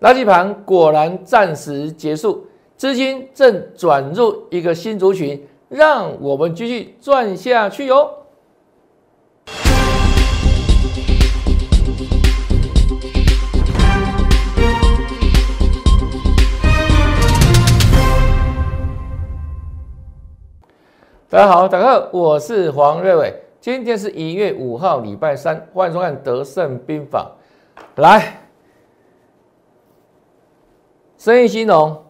垃圾盘果然暂时结束，资金正转入一个新族群，让我们继续赚下去哟。大家好，大家好，我是黄瑞伟。今天是一月五号，礼拜三，欢迎收看《德胜兵法》。来，生意兴隆，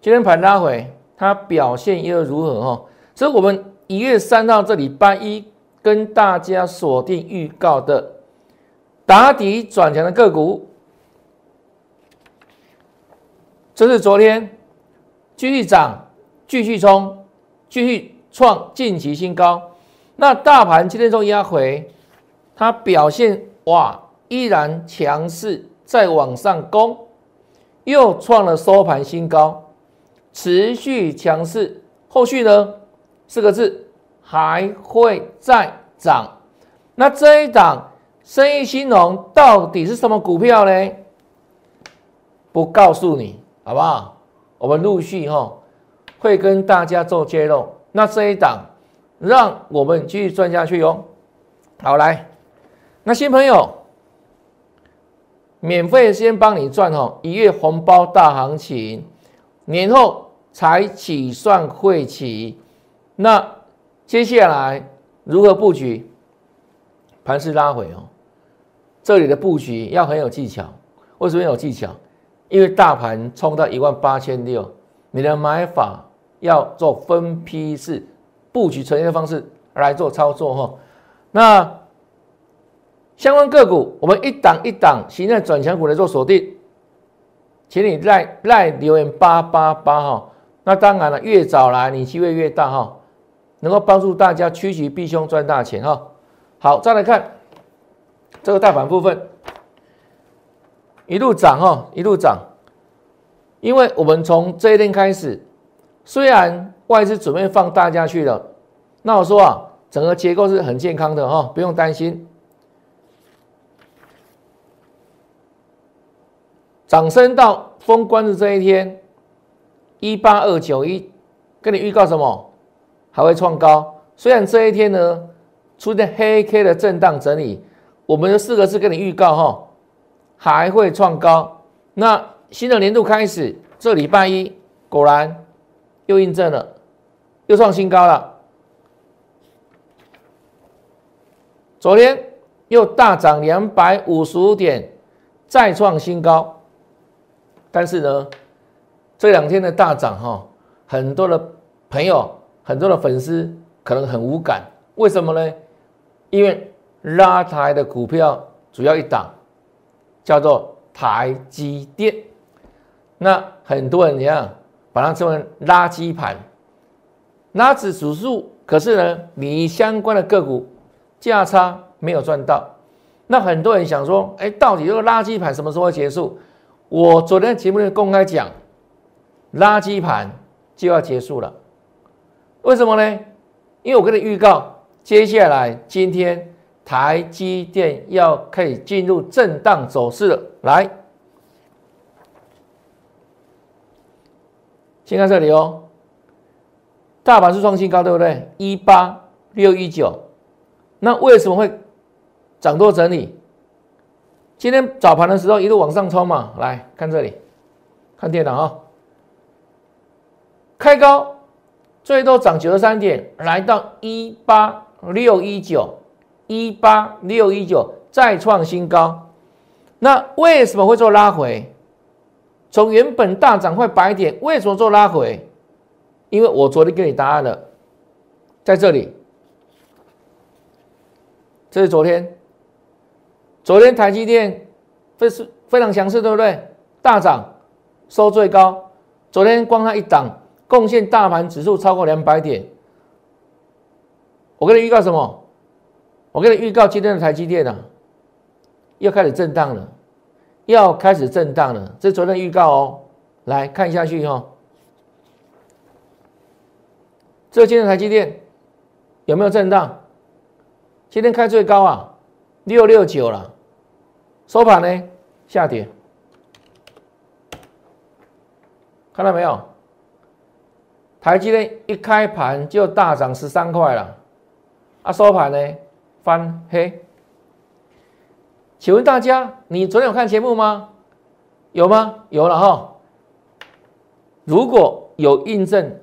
今天盘拉回，它表现又如何？哈，所以我们一月三号这礼拜一跟大家锁定预告的打底转强的个股，这是昨天继续涨，继续冲，继续。创近期新高，那大盘今天中压回，它表现哇依然强势，在往上攻，又创了收盘新高，持续强势。后续呢四个字还会再涨。那这一档生意兴隆到底是什么股票呢？不告诉你好不好？我们陆续哈会跟大家做揭露。那这一档，让我们继续赚下去哟。好，来，那新朋友，免费先帮你赚哦。一月红包大行情，年后才起算会起。那接下来如何布局？盘势拉回哦，这里的布局要很有技巧。为什么有技巧？因为大盘冲到一万八千六，你的买法。要做分批式布局呈现的方式来做操作哈，那相关个股我们一档一档形态转强股来做锁定，请你赖赖留言八八八哈，那当然了，越早来你机会越大哈，能够帮助大家趋吉避凶赚大钱哈。好，再来看这个大盘部分，一路涨哈，一路涨，因为我们从这一天开始。虽然外资准备放大家去了，那我说啊，整个结构是很健康的哈，不用担心。涨升到封关的这一天，一八二九一，跟你预告什么？还会创高。虽然这一天呢出现黑 K 的震荡整理，我们的四个字跟你预告哈，还会创高。那新的年度开始，这礼拜一果然。又印证了，又创新高了。昨天又大涨两百五十五点，再创新高。但是呢，这两天的大涨哈，很多的朋友、很多的粉丝可能很无感。为什么呢？因为拉抬的股票主要一档叫做台积电，那很多人一样。把它称为垃圾盘，拉指指数，可是呢，你相关的个股价差没有赚到。那很多人想说，哎，到底这个垃圾盘什么时候结束？我昨天节目里公开讲，垃圾盘就要结束了。为什么呢？因为我跟你预告，接下来今天台积电要可以进入震荡走势了。来。先看这里哦，大盘是创新高，对不对？一八六一九，那为什么会涨多整理？今天早盘的时候一路往上冲嘛，来看这里，看电脑啊，开高最多涨九十三点，来到一八六一九，一八六一九再创新高，那为什么会做拉回？从原本大涨快百点，为什么做拉回？因为我昨天给你答案了，在这里，这是昨天，昨天台积电非是非常强势，对不对？大涨收最高，昨天光它一档贡献大盘指数超过两百点。我跟你预告什么？我跟你预告今天的台积电啊，又开始震荡了。要开始震荡了，这昨天预告哦。来看下去哈，这今天台积电有没有震荡？今天开最高啊，六六九了，收盘呢下跌。看到没有？台积电一开盘就大涨十三块了，啊，收盘呢翻黑。请问大家，你昨天有看节目吗？有吗？有了哈。如果有印证，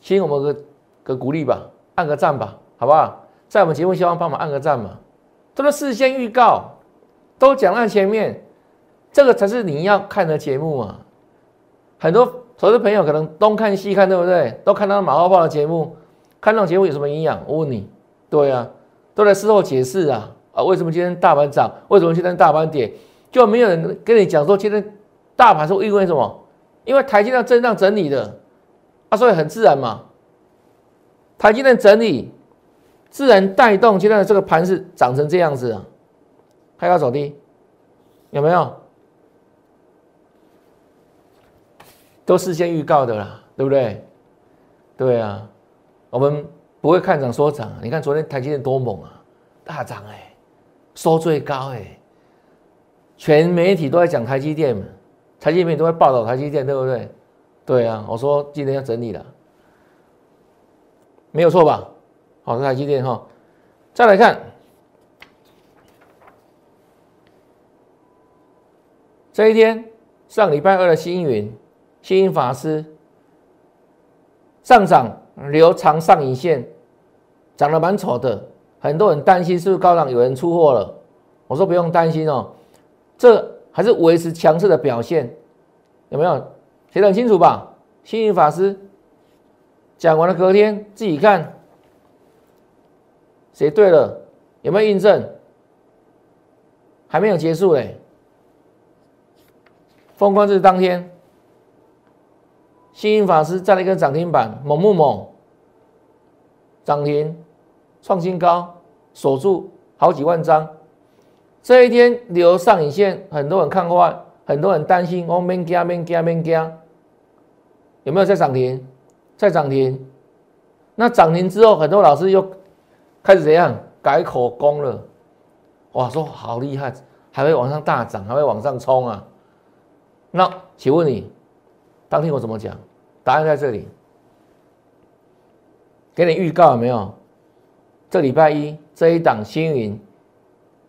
请我们个个鼓励吧，按个赞吧，好不好？在我们节目下方帮忙按个赞嘛，都是事先预告，都讲在前面，这个才是你要看的节目啊。很多投资朋友可能东看西看，对不对？都看到马后炮的节目，看那种节目有什么营养？我问你，对啊，都在事后解释啊。啊，为什么今天大盘涨？为什么今天大盘跌？就没有人跟你讲说今天大盘是因为什么？因为台积电震荡整理的，啊，所以很自然嘛。台积电整理，自然带动今天的这个盘是涨成这样子啊，开高走低，有没有？都事先预告的啦，对不对？对啊，我们不会看涨说涨。你看昨天台积电多猛啊，大涨哎。收最高哎，全媒体都在讲台积电，台积电都在报道台积电，对不对？对啊，我说今天要整理了，没有错吧？好，台积电哈。再来看这一天，上礼拜二的星云，星云法师上涨留长上影线，长得蛮丑的。很多人担心是不是高档有人出货了？我说不用担心哦，这还是维持强势的表现，有没有？写得很清楚吧？星云法师讲完了，隔天自己看，写对了，有没有印证？还没有结束嘞，封关日当天，幸运法师在了一个涨停板，猛不猛？涨停。创新高，锁住好几万张。这一天留上影线，很多人看坏，很多人担心。哦，免惊，免惊，免惊。有没有在涨停？在涨停。那涨停之后，很多老师又开始怎样改口供了？哇，说好厉害，还会往上大涨，还会往上冲啊！那请问你，当天我怎么讲？答案在这里，给你预告有没有？这礼拜一这一档星云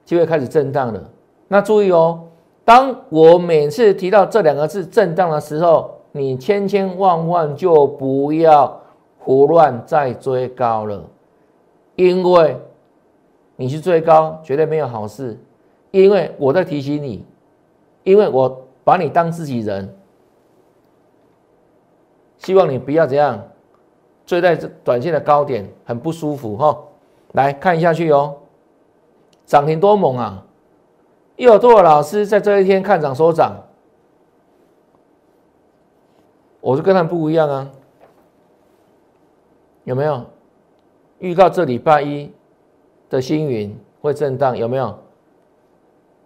就会开始震荡了。那注意哦，当我每次提到这两个字震荡的时候，你千千万万就不要胡乱再追高了，因为你去追高绝对没有好事。因为我在提醒你，因为我把你当自己人，希望你不要怎样追在这短线的高点，很不舒服哈。来看下去哦，涨停多猛啊！又有多少老师在这一天看涨说涨？我就跟他们不一样啊，有没有？预告这礼拜一的星云会震荡，有没有？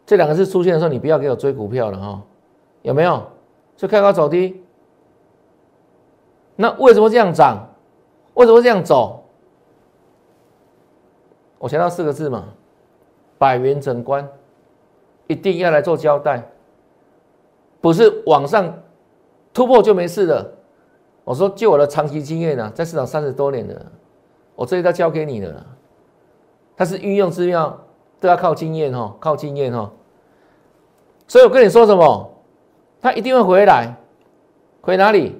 这两个字出现的时候，你不要给我追股票了哈，有没有？就开高走低，那为什么这样涨？为什么这样走？我强调四个字嘛，百元整关，一定要来做交代，不是网上突破就没事了。我说，就我的长期经验呢，在市场三十多年了，我这一套交给你了。它是运用之妙，都要靠经验哈，靠经验哈。所以我跟你说什么，它一定会回来，回哪里？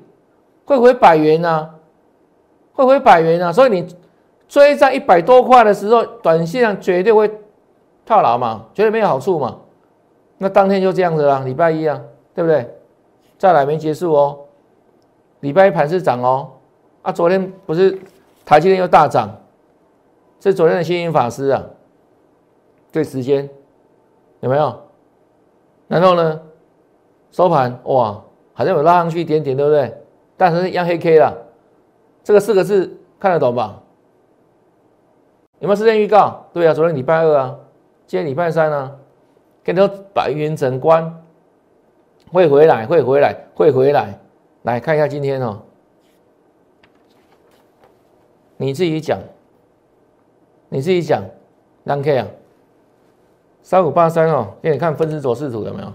会回百元呐，会回百元呐。所以你。追在一百多块的时候，短线上绝对会套牢嘛，绝对没有好处嘛。那当天就这样子啦，礼拜一啊，对不对？再来没结束哦，礼拜一盘是涨哦。啊，昨天不是台积电又大涨，是昨天的星云法师啊。对时间有没有？然后呢，收盘哇，好像有拉上去一点点，对不对？但是一样黑 K 了。这个四个字看得懂吧？有没有时间预告？对啊，昨天礼拜二啊，今天礼拜三啊，跟你说百元整关会回来，会回来，会回来。来看一下今天哦，你自己讲，你自己讲，让 K 啊，三五八三哦，给你看分时走势图有没有？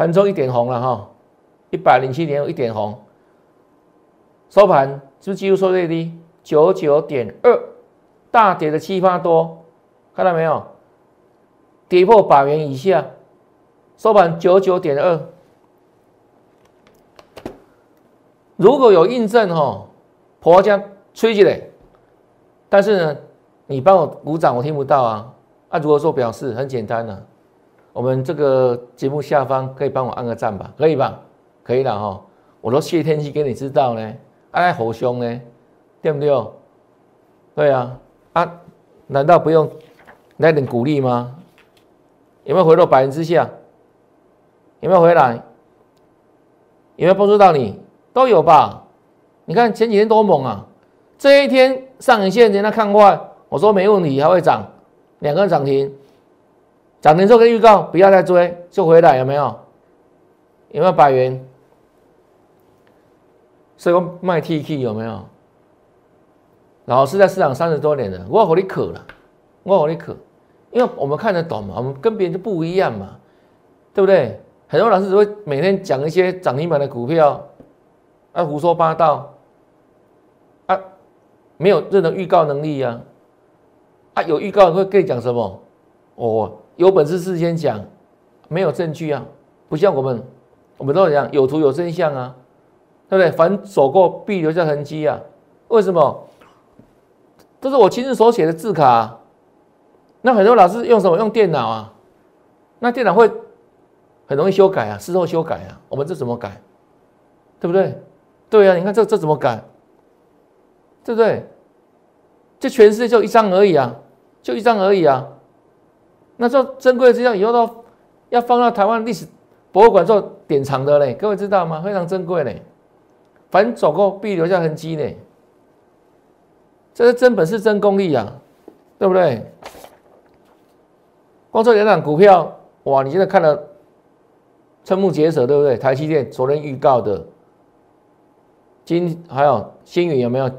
盘中一点红了哈，一百零七点一点红，收盘是不是几乎收最低？九九点二，大跌的七八多，看到没有？跌破百元以下，收盘九九点二。如果有印证哈，婆家吹起来，但是呢，你帮我鼓掌，我听不到啊。啊，如果说表示很简单呢，我们这个节目下方可以帮我按个赞吧，可以吧？可以了哈，我都谢天气给你知道呢，爱好凶呢，对不对？对啊，啊，难道不用来点鼓励吗？有没有回落百分之下？有没有回来？有没有帮助到你？都有吧？你看前几天多猛啊！这一天上影线人家看坏，我说没问题，还会涨。两个涨停，涨停做个预告，不要再追，就回来有没有？有没有百元？所以卖 T K 有没有？老师在市场三十多年了，我和你可了，我和你可，因为我们看得懂嘛，我们跟别人就不一样嘛，对不对？很多老师只会每天讲一些涨停板的股票，啊胡说八道，啊没有任何预告能力呀。啊，有预告会跟你讲什么？哦，有本事事先讲，没有证据啊，不像我们，我们都讲有图有真相啊，对不对？凡走过必留下痕迹啊。为什么？这是我亲自手写的字卡。那很多老师用什么？用电脑啊？那电脑会很容易修改啊，事后修改啊。我们这怎么改？对不对？对啊，你看这这怎么改？对不对？这全世界就一张而已啊，就一张而已啊。那这珍贵的资料以后都要放到台湾历史博物馆做典藏的嘞，各位知道吗？非常珍贵嘞，凡走过必留下痕迹嘞。这是真本事、真功力啊，对不对？光做两档股票，哇！你现在看了瞠目结舌，对不对？台积电昨天预告的，今还有新宇有没有？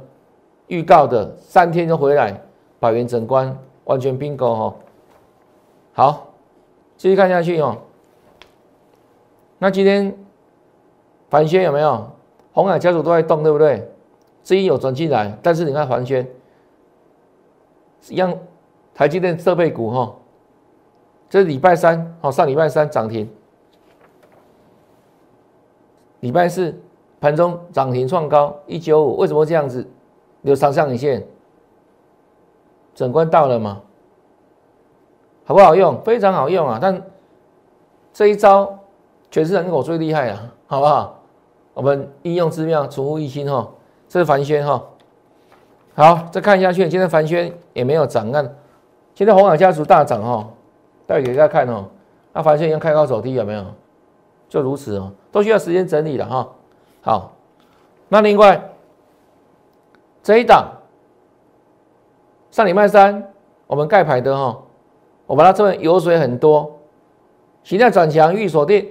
预告的三天就回来，百元整关完全并购哈，好，继续看下去哦。那今天凡轩有没有？红海家族都在动，对不对？资金有转进来，但是你看凡轩一样，台积电设备股哈，这礼拜三哦，上礼拜三涨停，礼拜四盘中涨停创高一九五，为什么这样子？有上上影线，整关到了吗？好不好用？非常好用啊！但这一招全市场我最厉害了，好不好？我们应用之妙，出乎一心哈。这是凡轩哈。好，再看下去，今天凡轩也没有涨，看现在红海家族大涨哈，带给大家看哦。那凡轩已经开高走低，有没有？就如此哦，都需要时间整理了哈。好，那另外。这一档上礼拜三我们盖牌的哈，我把它这边油水很多，形态转强预锁定，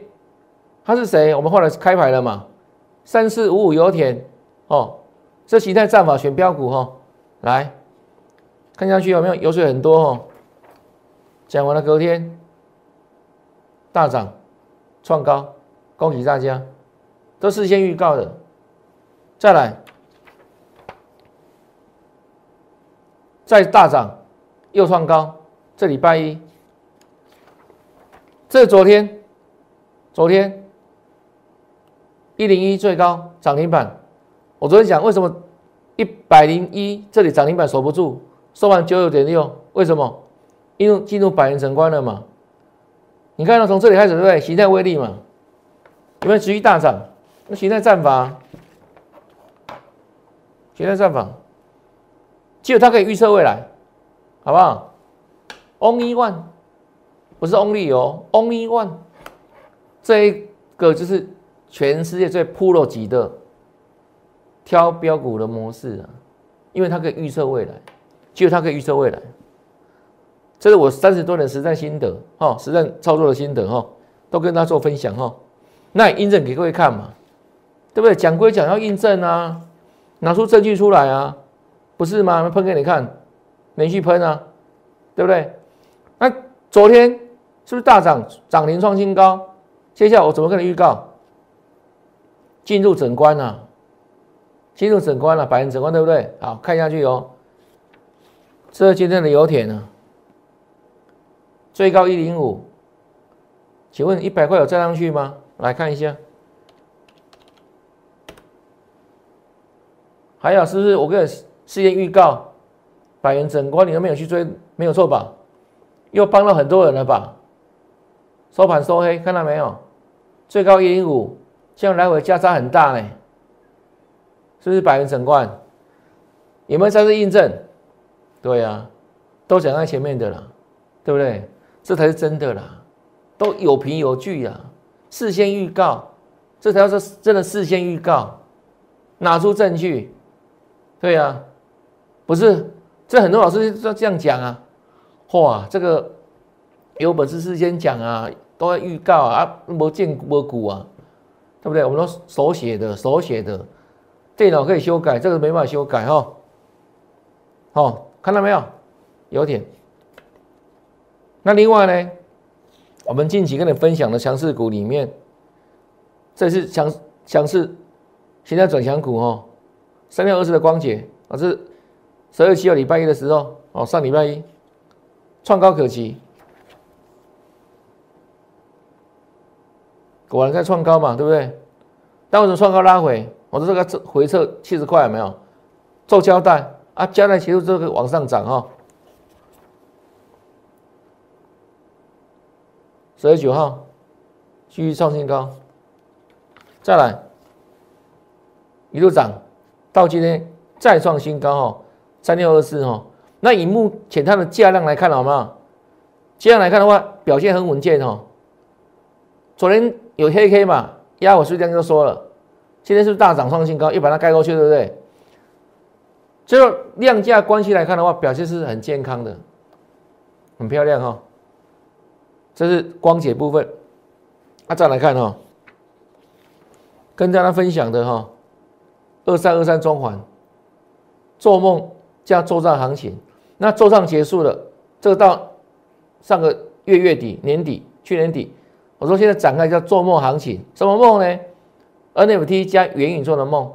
它是谁？我们后来开牌了嘛？三四五五油田哦，这形态战法选标股哈，来看下去有没有油水很多哦？讲完了隔天大涨创高，恭喜大家，都事先预告的，再来。再大涨，又创高。这礼拜一，这昨天，昨天一零一最高涨停板。我昨天讲为什么一百零一这里涨停板守不住，收盘九九点六，为什么？因为进入百元成关了嘛。你看到从这里开始对不对？形态威力嘛，有没有持续大涨？那形态战法，形态战法。只有它可以预测未来，好不好？Only one，不是 Only 哦，Only one，这一个就是全世界最 pro 级的挑标股的模式啊，因为它可以预测未来，只有它可以预测未来。这是我三十多年实战心得哈，实战操作的心得哈，都跟大家做分享哈。那印证给各位看嘛，对不对？讲归讲，要印证啊，拿出证据出来啊。不是吗？喷给你看，连续喷啊，对不对？那昨天是不是大涨，涨停创新高？接下来我怎么跟你预告？进入整关了，进入整关了，百元整关对不对？好，看下去哦。这是今天的油田呢，最高一零五，请问一百块有站上去吗？来看一下，还有是不是我跟你事先预告，百元整关你都没有去追，没有错吧？又帮了很多人了吧？收盘收黑，看到没有？最高一零五，这样来回价差很大呢，是不是百元整冠？有没有在这印证？对呀，都讲在前面的了，对不对？这才是真的啦，都有凭有据啊，事先预告，这才是真的事先预告，拿出证据。对呀，不是，这很多老师都这样讲啊。哇，这个有本事事先讲啊，都要预告啊，啊，没见没股啊，对不对？我们都手写的，手写的，电脑可以修改，这个没办法修改哈。好，看到没有？有点。那另外呢，我们近期跟你分享的强势股里面，这是强强势，现在转强股哦，三六二四的光洁啊，是十二七号礼拜一的时候哦，上礼拜一。创高可期，果然在创高嘛，对不对？但为什么创高拉回？我说这个回撤七十块有没有做交代啊？交代结束之后往上涨哈。十月九号继续创新高，再来一路涨到今天再创新高哈，三六二四哈。那以目前它的价量来看，好吗？这样来看的话，表现很稳健哦。昨天有黑 K 嘛，压我是这样就说了。今天是不是大涨创新高，又把它盖过去，对不对？就量价关系来看的话，表现是很健康的，很漂亮哈。这是光解部分。啊，再来看哈，跟大家分享的哈，二三二三中环，做梦加做账行情。那周上结束了，这个到上个月月底年底去年底，我说现在展开叫做梦行情，什么梦呢？NFT 加元宇宙的梦，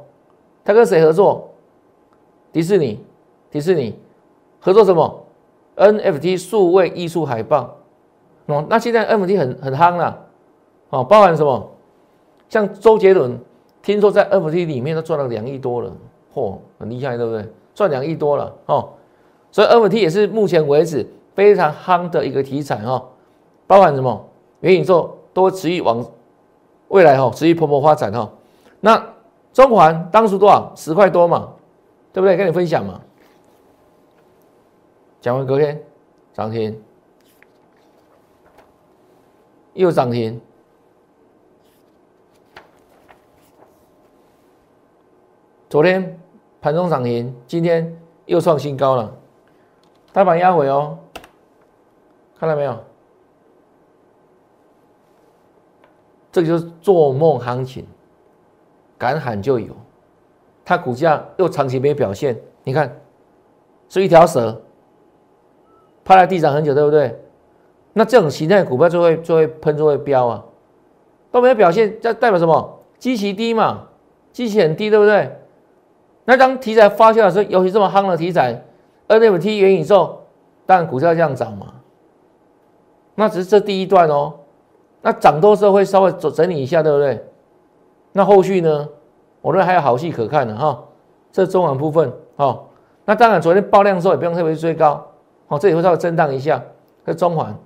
他跟谁合作？迪士尼，迪士尼合作什么？NFT 数位艺术海报，哦，那现在 NFT 很很夯了，哦，包含什么？像周杰伦，听说在 NFT 里面都赚了两亿多了，嚯，很厉害，对不对？赚两亿多了，哦。所以 NFT 也是目前为止非常夯的一个题材哈，包含什么元宇宙都持续往未来哈持续蓬勃发展哈。那中环当初多少十块多嘛，对不对？跟你分享嘛。讲完隔天涨停，又涨停，昨天盘中涨停，今天又创新高了。大盘压回哦，看到没有？这个就是做梦行情，敢喊就有。它股价又长期没表现，你看是一条蛇，趴在地上很久，对不对？那这种形态股票就会就会喷就会飙啊，都没有表现，这代表什么？基期低嘛，基期很低，对不对？那当题材发酵的时候，尤其这么夯的题材。NFT 元宇宙，当然股票这样涨嘛，那只是这第一段哦。那涨多之后会稍微整整理一下，对不对？那后续呢？我认为还有好戏可看的哈。这中晚部分哦。那当然昨天爆量的时候也不用特别追高，哦，这里会稍微震荡一下。这中环，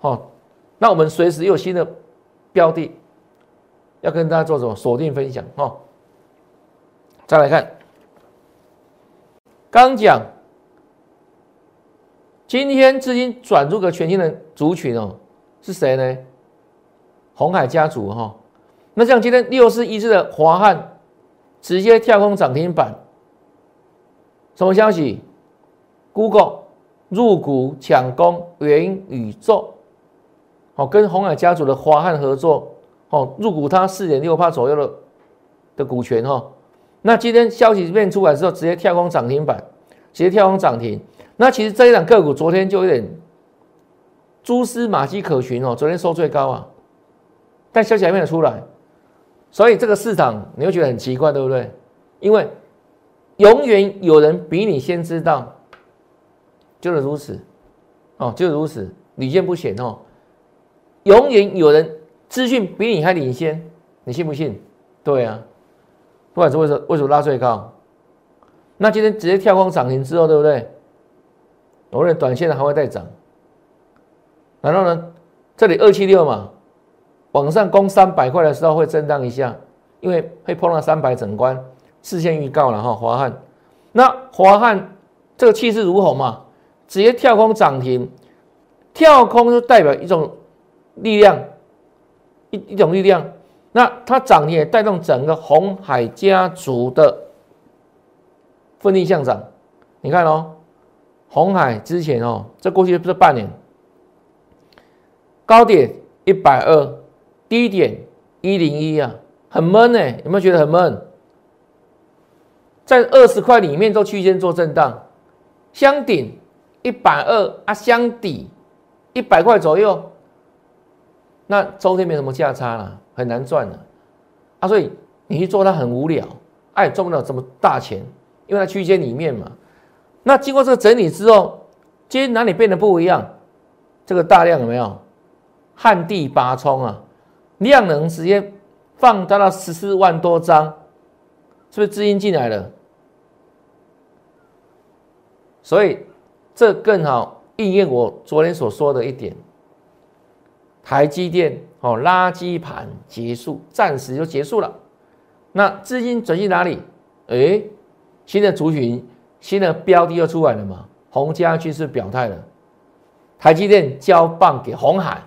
好，那我们随时有新的标的要跟大家做什么锁定分享哈。再来看，刚讲。今天资金转入个全新的族群哦，是谁呢？红海家族哈。那像今天六四一四的华汉直接跳空涨停板，什么消息？Google 入股抢攻元宇宙，哦，跟红海家族的华汉合作，哦，入股它四点六帕左右的的股权哈。那今天消息面出来之后，直接跳空涨停板，直接跳空涨停。那其实这一档个股昨天就有点蛛丝马迹可循哦，昨天收最高啊，但消息还没有出来。所以这个市场你会觉得很奇怪，对不对？因为永远有人比你先知道，就是如此，哦，就是如此，屡见不鲜哦。永远有人资讯比你还领先，你信不信？对啊，不管是为什么为什么拉最高，那今天直接跳空涨停之后，对不对？我认为短线的还会再涨。然后呢，这里二七六嘛，往上攻三百块的时候会震荡一下，因为会碰到三百整关，事先预告了哈。华汉，那华汉这个气势如虹嘛，直接跳空涨停，跳空就代表一种力量，一一种力量。那它涨停也带动整个红海家族的奋力向涨。你看哦，红海之前哦，这过去这半年。高点一百二，低点一零一啊，很闷呢，有没有觉得很闷？在二十块里面做区间做震荡，箱顶一百二啊，箱底一百块左右，那周天没什么价差了，很难赚了啊，所以你去做它很无聊，哎，赚不了这么大钱，因为它区间里面嘛。那经过这个整理之后，今天哪里变得不一样？这个大量有没有？旱地拔葱啊，量能直接放大到十四万多张，是不是资金进来了？所以这更好应验我昨天所说的一点：台积电哦，垃圾盘结束，暂时就结束了。那资金转去哪里？哎，新的族群、新的标的又出来了嘛？洪家军是表态了，台积电交棒给红海。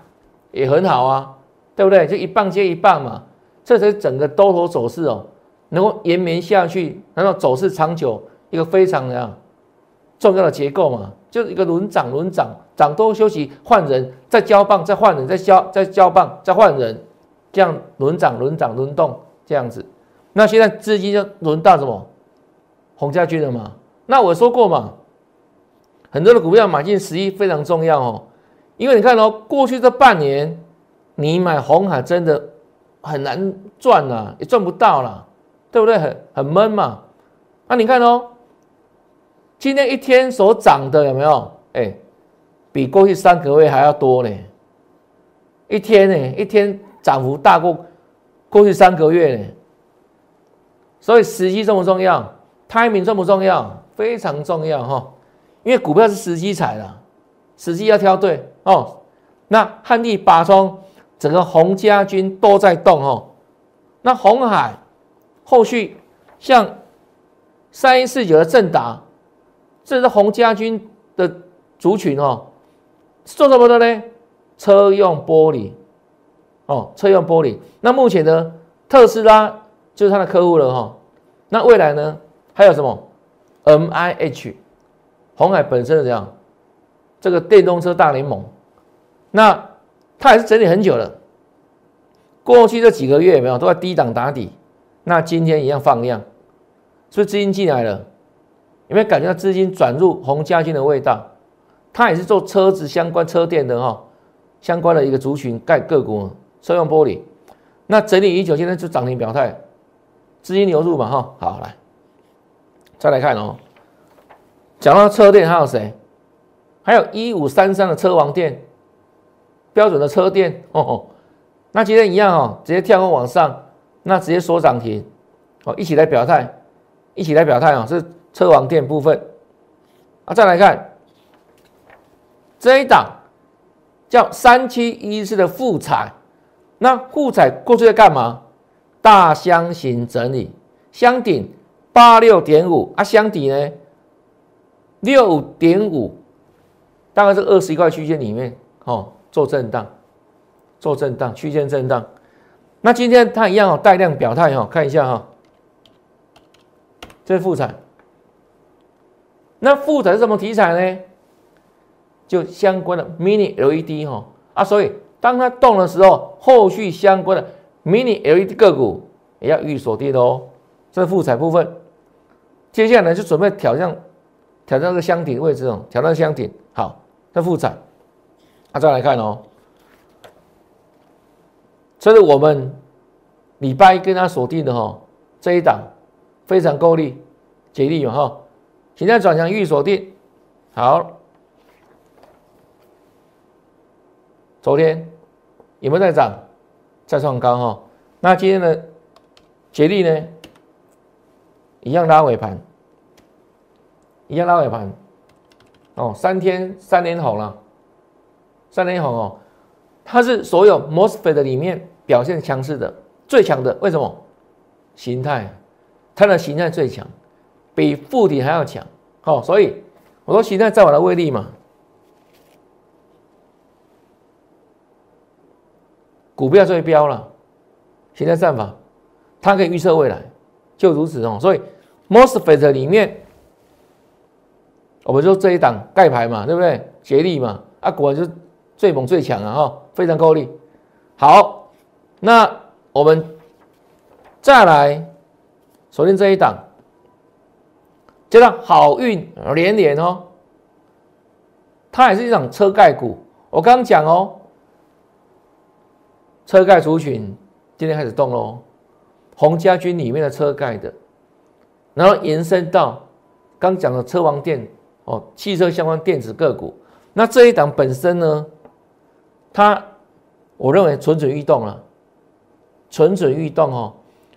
也很好啊，对不对？就一棒接一棒嘛，这才是整个多头走势哦，能够延绵下去，然后走势长久，一个非常的重要的结构嘛，就是一个轮涨轮涨，涨多休息换人，再交棒再换人，再交再交棒再换人，这样轮涨轮涨轮动这样子。那现在资金就轮到什么？洪家军了嘛？那我说过嘛，很多的股票买进十一非常重要哦。因为你看哦，过去这半年，你买红海真的很难赚呐，也赚不到了，对不对？很很闷嘛。那你看哦，今天一天所涨的有没有？哎，比过去三个月还要多呢。一天呢，一天涨幅大过过去三个月呢。所以时机重不重要？timing 重不重要？非常重要哈。因为股票是时机踩的。时机要挑对哦，那汉地拔葱，整个洪家军都在动哦。那红海后续像三一四九的正达，这是洪家军的族群哦，是做什么的呢？车用玻璃哦，车用玻璃。那目前呢，特斯拉就是他的客户了哈。那未来呢，还有什么？M I H，红海本身是怎样？这个电动车大联盟，那它也是整理很久了。过去这几个月有没有都在低档打底？那今天一样放量，所以资金进来了，有没有感觉到资金转入红家军的味道？它也是做车子相关车电的哈，相关的一个族群盖个股，车用玻璃。那整理已久，现在就涨停表态，资金流入嘛哈。好来，再来看哦，讲到车电还有谁？还有一五三三的车王店，标准的车店。哦，那今天一样哦，直接跳空往上，那直接锁涨停，哦，一起来表态，一起来表态啊，是车王店部分。啊，再来看。这一档叫三七一四的富彩，那富彩过去在干嘛？大箱型整理，箱顶八六点五啊，箱底呢六点五。大概是二十一块区间里面，哦，做震荡，做震荡，区间震荡。那今天它一样哦，带量表态哈，看一下哈，这是复产。那复产是什么题材呢？就相关的 mini LED 哈啊，所以当它动的时候，后续相关的 mini LED 个股也要预锁定的哦。这是复产部分，接下来就准备挑战挑战这个箱顶位置哦，挑战箱顶，好。再复产，那再来看哦，这是我们礼拜一跟他锁定的哈这一档非常够力，吉利嘛哈，现在转强预锁定，好，昨天有没有在涨？再创高哈，那今天的吉利呢？一样拉尾盘，一样拉尾盘，哦，三天三连红了，三连红哦，它是所有 MOSFET 里面表现强势的。最强的为什么？形态，它的形态最强，比附体还要强。好，所以我说形态在我的威力嘛。股票最标了，形态战法，它可以预测未来，就如此哦。所以 MOSFET 里面，我们说这一档盖牌嘛，对不对？捷力嘛，啊，果然就最猛最强啊，哈，非常够力。好，那。我们再来锁定这一档，这档好运连连哦，它也是一档车盖股。我刚刚讲哦，车盖族群今天开始动喽，红家军里面的车盖的，然后延伸到刚讲的车王电哦，汽车相关电子个股。那这一档本身呢，它我认为蠢蠢欲动了。蠢蠢欲动哦，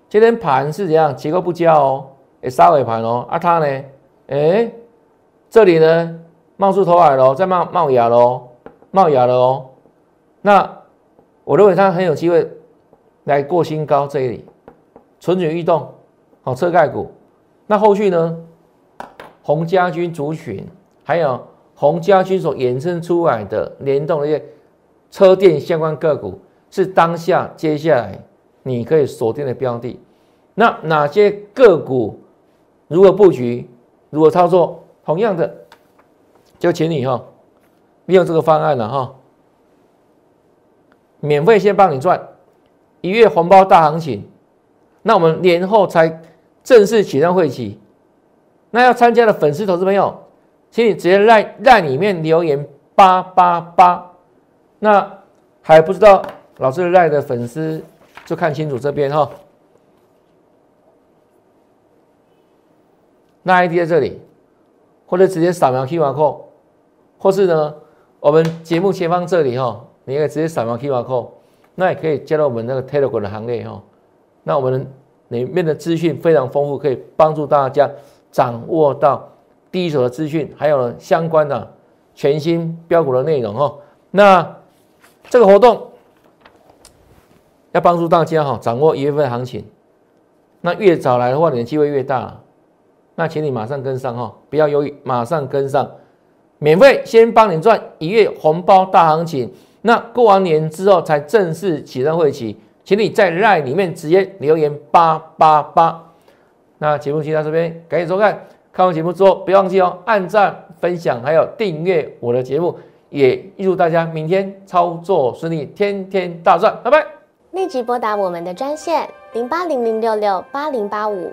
今天盘是怎样？结构不佳哦，诶，杀尾盘哦。啊，它呢？哎，这里呢冒出头来了，再冒冒芽了，冒芽了哦。那我认为它很有机会来过新高。这里蠢蠢欲动，好车盖股。那后续呢？红家军族群，还有红家军所衍生出来的联动的一些车电相关个股，是当下接下来。你可以锁定的标的，那哪些个股如何布局，如何操作？同样的，就请你哈，利用这个方案了哈，免费先帮你赚一月红包大行情，那我们年后才正式启动会期。那要参加的粉丝投资朋友，请你直接在在里面留言八八八。那还不知道老师赖的粉丝。就看清楚这边哈，那 ID 在这里，或者直接扫描 QR code，或是呢，我们节目前方这里哈，你可以直接扫描 QR code，那也可以加入我们那个 Telegram 的行列哈。那我们里面的资讯非常丰富，可以帮助大家掌握到第一手的资讯，还有相关的全新标股的内容哈。那这个活动。要帮助大家哈，掌握一月份行情，那越早来的话，你的机会越大。那请你马上跟上哈，不要犹豫，马上跟上，免费先帮你赚一月红包大行情。那过完年之后才正式启动会期，请你在 LINE 里面直接留言八八八。那节目就到这边，感谢收看。看完节目之后，别忘记哦，按赞、分享，还有订阅我的节目。也预祝大家明天操作顺利，天天大赚，拜拜。立即拨打我们的专线零八零零六六八零八五